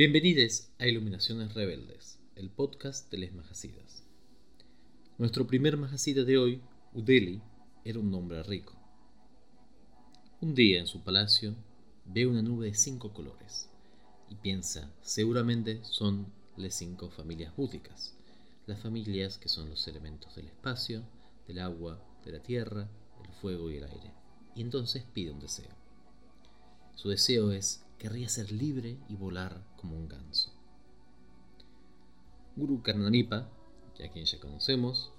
Bienvenidos a Iluminaciones Rebeldes, el podcast de Les Majasidas. Nuestro primer Majasida de hoy, Udeli, era un hombre rico. Un día en su palacio ve una nube de cinco colores y piensa, seguramente son las cinco familias búdicas, las familias que son los elementos del espacio, del agua, de la tierra, el fuego y el aire. Y entonces pide un deseo. Su deseo es, querría ser libre y volar como un ganso. Guru Karnanipa, a quien ya conocemos,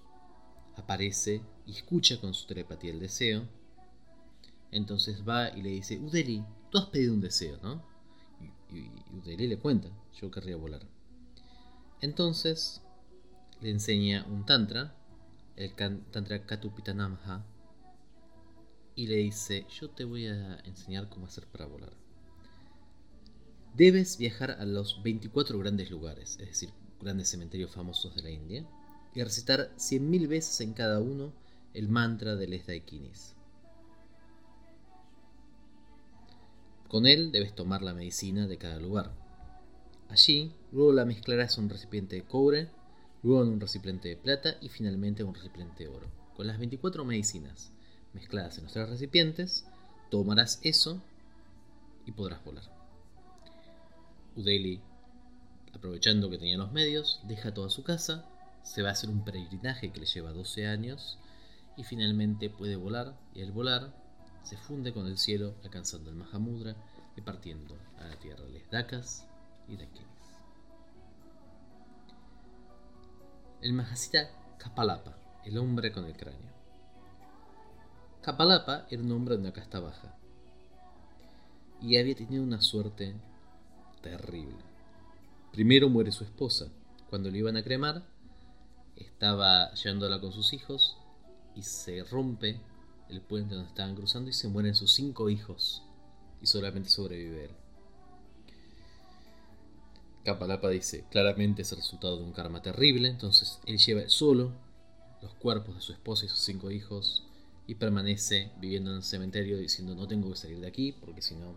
aparece y escucha con su telepatía el deseo. Entonces va y le dice, Udeli, tú has pedido un deseo, ¿no? Y, Udeli le cuenta, yo querría volar. Entonces le enseña un tantra, el tantra Katupitanamha, y le dice, yo te voy a enseñar cómo hacer para volar. Debes viajar a los 24 grandes lugares, es decir, grandes cementerios famosos de la India, y recitar 100.000 veces en cada uno el mantra del Esdaikinis. Con él debes tomar la medicina de cada lugar. Allí, luego la mezclarás en un recipiente de cobre, luego en un recipiente de plata y finalmente en un recipiente de oro. Con las 24 medicinas mezcladas en los tres recipientes, tomarás eso y podrás volar. Udeli, aprovechando que tenía los medios, deja toda su casa, se va a hacer un peregrinaje que le lleva 12 años y finalmente puede volar y al volar se funde con el cielo alcanzando el Mahamudra y partiendo a la tierra de Dakas y Dakinis. El Mahasita Kapalapa, el hombre con el cráneo. Kapalapa era un hombre de una casta baja y había tenido una suerte terrible. Primero muere su esposa. Cuando le iban a cremar, estaba llevándola con sus hijos y se rompe el puente donde estaban cruzando y se mueren sus cinco hijos y solamente sobrevive él. Kapalapa dice, claramente es el resultado de un karma terrible, entonces él lleva solo los cuerpos de su esposa y sus cinco hijos y permanece viviendo en el cementerio diciendo no tengo que salir de aquí porque si no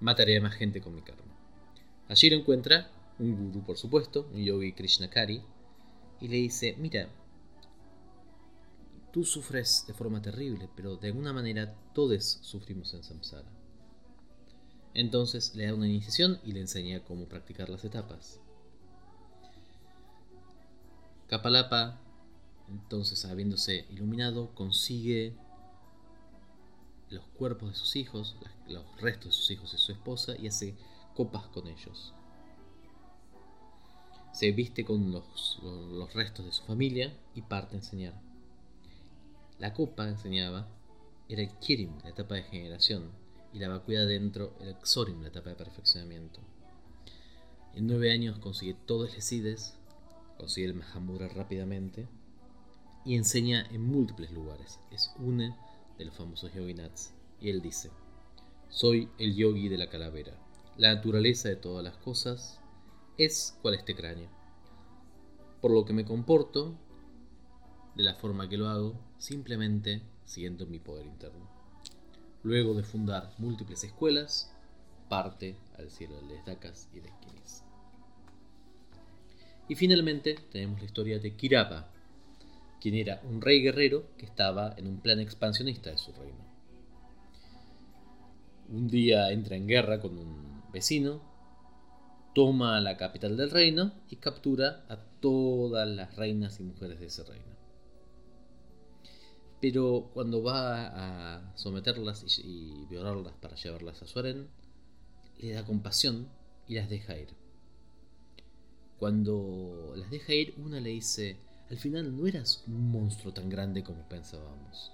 mataré a más gente con mi karma. Allí lo encuentra un gurú, por supuesto, un yogi Krishnakari, y le dice, mira, tú sufres de forma terrible, pero de alguna manera todos sufrimos en samsara. Entonces le da una iniciación y le enseña cómo practicar las etapas. Kapalapa, entonces habiéndose iluminado, consigue los cuerpos de sus hijos, los restos de sus hijos y su esposa y hace copas con ellos. Se viste con los, restos de su familia y parte a enseñar. La copa, enseñaba, era el Kirim, la etapa de generación, y la vacuidad dentro, el Xorim, la etapa de perfeccionamiento. En nueve años consigue todos los Sides, consigue el Mahamudra rápidamente y enseña en múltiples lugares. Es una de los famosos yoginats. Y él dice, soy el yogi de la calavera. La naturaleza de todas las cosas es cual este cráneo. Por lo que me comporto de la forma que lo hago, simplemente siguiendo mi poder interno. Luego de fundar múltiples escuelas, parte al cielo de Dakas y de Esquinis. Y finalmente tenemos la historia de Kirapa, quien era un rey guerrero que estaba en un plan expansionista de su reino. Un día entra en guerra con un vecino, toma la capital del reino y captura a todas las reinas y mujeres de ese reino. Pero cuando va a someterlas y, violarlas para llevarlas a su harén, le da compasión y las deja ir. Cuando las deja ir, una le dice, al final no eras un monstruo tan grande como pensábamos.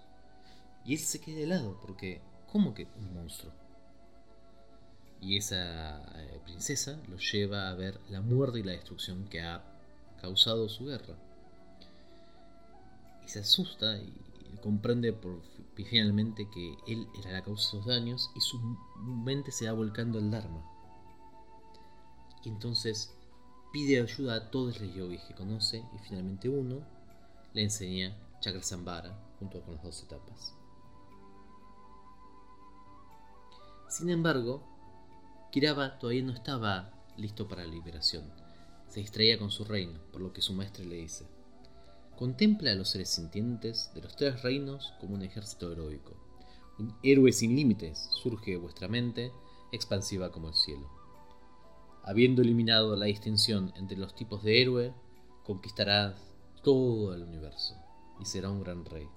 Y él se queda de lado, porque ¿cómo que un monstruo? Y esa eh, princesa lo lleva a ver la muerte y la destrucción que ha causado su guerra. Y se asusta y, comprende finalmente que él era la causa de sus daños y su mente se va volcando al Dharma. Y entonces pide ayuda a todos los yogis que conoce y finalmente uno le enseña Chakra junto con las dos etapas. Sin embargo, Kiraba todavía no estaba listo para la liberación. Se distraía con su reino, por lo que su maestre le dice, contempla a los seres sintientes de los tres reinos como un ejército heroico. Un héroe sin límites surge de vuestra mente, expansiva como el cielo. Habiendo eliminado la distinción entre los tipos de héroe, conquistarás todo el universo y será un gran rey.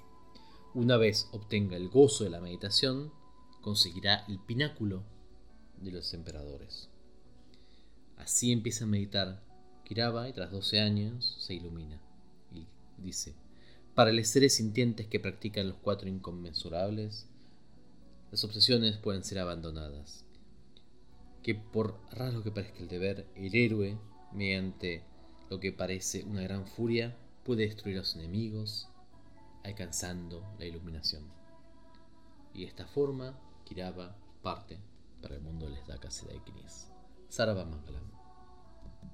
Una vez obtenga el gozo de la meditación, conseguirá el pináculo de los emperadores. Así empieza a meditar Kiraba y tras 12 años se ilumina. Y dice, para los seres sintientes que practican los cuatro inconmensurables, las obsesiones pueden ser abandonadas. Que por raro que parezca el deber, el héroe, mediante lo que parece una gran furia, puede destruir a los enemigos, alcanzando la iluminación. Y de esta forma, Kiraba parte para el mundo de les Dakas y Daikinis. Sarabamangala.